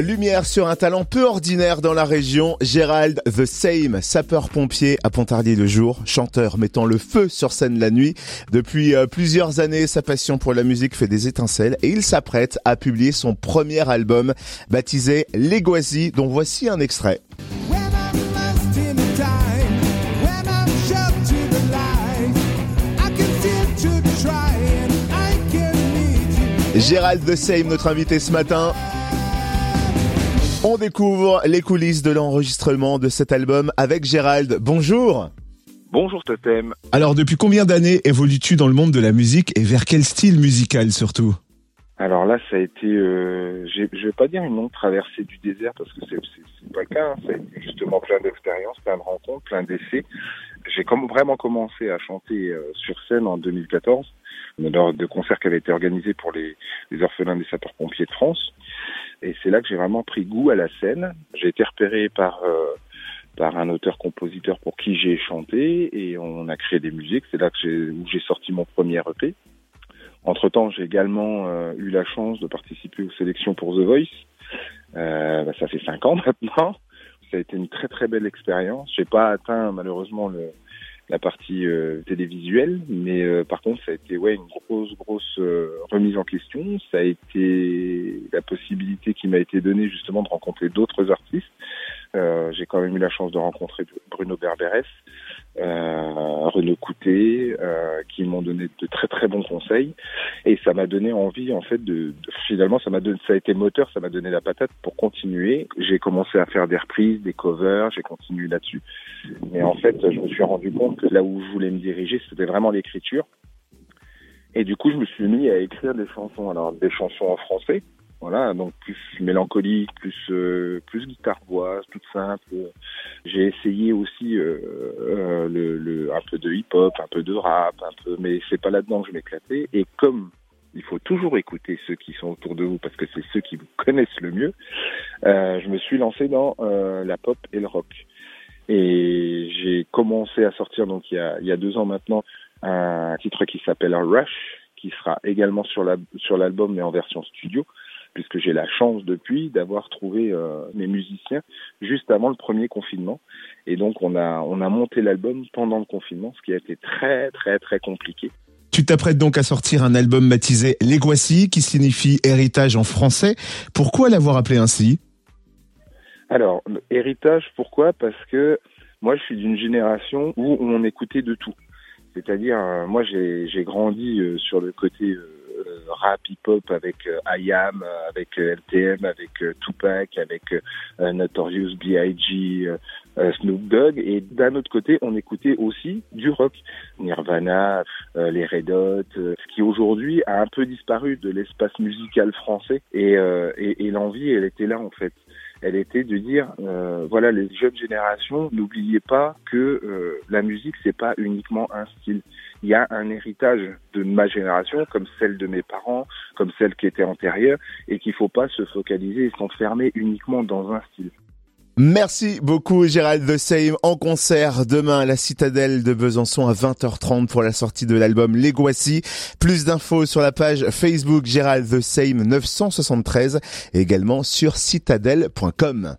Lumière sur un talent peu ordinaire dans la région, Gérald The Same, sapeur-pompier à Pontarlier le jour, chanteur mettant le feu sur scène la nuit. Depuis euh, plusieurs années, sa passion pour la musique fait des étincelles et il s'apprête à publier son premier album baptisé Legoisi dont voici un extrait. Gérald The Same, notre invité ce matin. On découvre les coulisses de l'enregistrement de cet album avec Gérald. Bonjour. Bonjour Totem. Alors depuis combien d'années évolues-tu dans le monde de la musique et vers quel style musical surtout? Alors là, ça a été, euh, je vais pas dire une longue traversée du désert parce que c'est pas le cas. Hein. Ça a été justement plein d'expériences, plein de rencontres, plein d'essais. J'ai comme vraiment commencé à chanter euh, sur scène en 2014 lors de concerts qui avaient été organisés pour les, les orphelins des sapeurs-pompiers de France. Et c'est là que j'ai vraiment pris goût à la scène. J'ai été repéré par euh, par un auteur-compositeur pour qui j'ai chanté et on a créé des musiques. C'est là que où j'ai sorti mon premier EP. Entre temps, j'ai également euh, eu la chance de participer aux sélections pour The Voice. Euh, bah, ça fait cinq ans maintenant. Ça a été une très très belle expérience. J'ai pas atteint malheureusement le, la partie euh, télévisuelle, mais euh, par contre ça a été ouais une grosse grosse euh, remise en question. Ça a été la possibilité qui m'a été donnée justement de rencontrer d'autres artistes. J'ai quand même eu la chance de rencontrer Bruno Berberes, Renaud Coutet, qui m'ont donné de très très bons conseils, et ça m'a donné envie en fait de, de finalement ça m'a donné ça a été moteur, ça m'a donné la patate pour continuer. J'ai commencé à faire des reprises, des covers, j'ai continué là-dessus. Mais en fait, je me suis rendu compte que là où je voulais me diriger, c'était vraiment l'écriture. Et du coup, je me suis mis à écrire des chansons. Alors, des chansons en français, voilà, donc plus mélancolique, plus euh, plus guitare voix, toute simple. J'ai essayé aussi euh, euh, le, le, un peu de hip-hop, un peu de rap, un peu, mais c'est pas là-dedans que je m'éclatais. Et comme il faut toujours écouter ceux qui sont autour de vous parce que c'est ceux qui vous connaissent le mieux, euh, je me suis lancé dans la pop et le rock. Et j'ai commencé à sortir donc il y a, il y a deux ans maintenant un titre qui s'appelle Rush, qui sera également sur la sur l'album mais en version studio, puisque j'ai la chance depuis d'avoir trouvé euh, mes musiciens juste avant le premier confinement. Et donc on a on a monté l'album pendant le confinement, ce qui a été très très très compliqué. Tu t'apprêtes donc à sortir un album baptisé Legacy, qui signifie héritage en français. Pourquoi l'avoir appelé ainsi? Alors, héritage, pourquoi? Parce que moi, je suis d'une génération où on écoutait de tout. C'est-à-dire, euh, moi, j'ai grandi euh, sur le côté rap hip-hop avec IAM, avec LTM, avec Tupac, avec Notorious B.I.G., Snoop Dogg. Et d'un autre côté, on écoutait aussi du rock. Nirvana, les Red Hot, ce qui aujourd'hui a un peu disparu de l'espace musical français. Et, et, et l'envie, elle était là, en fait elle était de dire euh, voilà les jeunes générations n'oubliez pas que euh, la musique c'est pas uniquement un style il y a un héritage de ma génération comme celle de mes parents comme celle qui était antérieure et qu'il faut pas se focaliser et s'enfermer uniquement dans un style Merci beaucoup Gérald de Same en concert demain à la Citadelle de Besançon à 20h30 pour la sortie de l'album Legoissy. Plus d'infos sur la page Facebook Gérald the Same 973 et également sur citadelle.com.